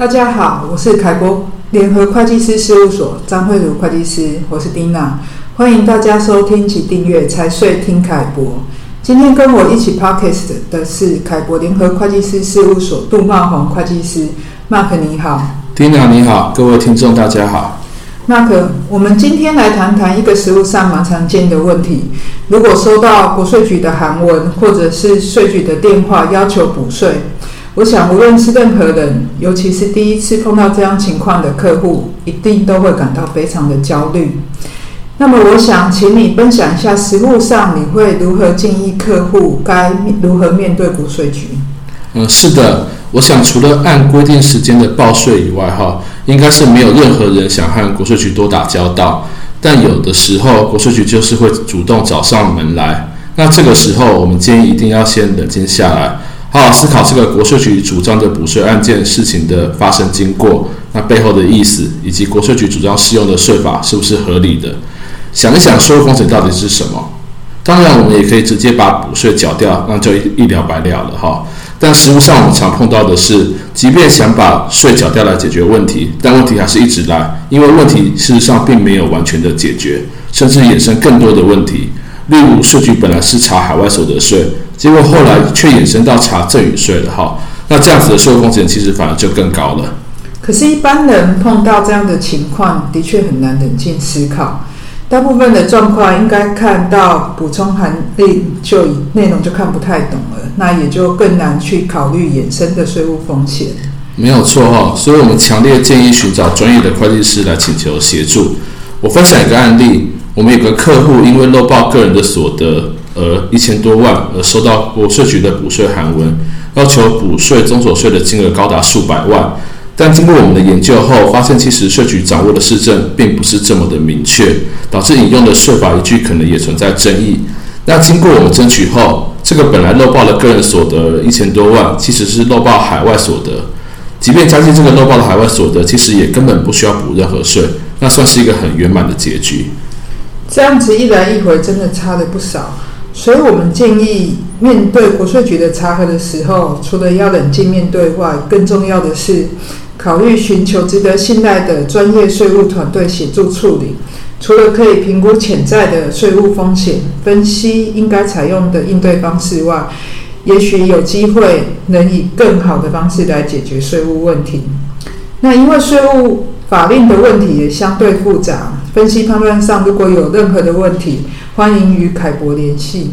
大家好，我是凯博联合会计师事务所张慧茹会计师，我是丁娜，欢迎大家收听及订阅财税听凯博。今天跟我一起 podcast 的是凯博联合会计师事务所杜茂宏会计师，Mark 你好，丁娜你好，各位听众大家好。Mark，我们今天来谈谈一个实务上蛮常见的问题。如果收到国税局的函文，或者是税局的电话要求补税，我想无论是任何人，尤其是第一次碰到这样情况的客户，一定都会感到非常的焦虑。那么，我想请你分享一下实务上你会如何建议客户该如何面对国税局？嗯，是的。我想，除了按规定时间的报税以外，哈，应该是没有任何人想和国税局多打交道。但有的时候，国税局就是会主动找上门来。那这个时候，我们建议一定要先冷静下来，好好思考这个国税局主张的补税案件事情的发生经过，那背后的意思，以及国税局主张适用的税法是不是合理的。想一想，税务风险到底是什么？当然，我们也可以直接把补税缴掉，那就一了百了了，哈。但实务上，我们常碰到的是，即便想把税缴掉来解决问题，但问题还是一直来，因为问题事实上并没有完全的解决，甚至衍生更多的问题。例如，税局本来是查海外所得税，结果后来却衍生到查赠与税了，哈，那这样子的税务风险其实反而就更高了。可是，一般人碰到这样的情况，的确很难冷静思考。大部分的状况应该看到补充函令，就内容就看不太懂了，那也就更难去考虑衍生的税务风险。没有错哈，所以我们强烈建议寻找专业的会计师来请求协助。我分享一个案例，我们有个客户因为漏报个人的所得额一千多万，而收到国税局的补税函文，要求补税综所税的金额高达数百万。但经过我们的研究后，发现其实税局掌握的事证并不是这么的明确，导致引用的税法依据可能也存在争议。那经过我们争取后，这个本来漏报的个人所得一千多万，其实是漏报海外所得。即便加计这个漏报的海外所得，其实也根本不需要补任何税，那算是一个很圆满的结局。这样子一来一回，真的差的不少。所以我们建议，面对国税局的查核的时候，除了要冷静面对外，更重要的是，考虑寻求值得信赖的专业税务团队协助处理，除了可以评估潜在的税务风险、分析应该采用的应对方式外，也许有机会能以更好的方式来解决税务问题。那因为税务法令的问题也相对复杂，分析判断上如果有任何的问题，欢迎与凯博联系。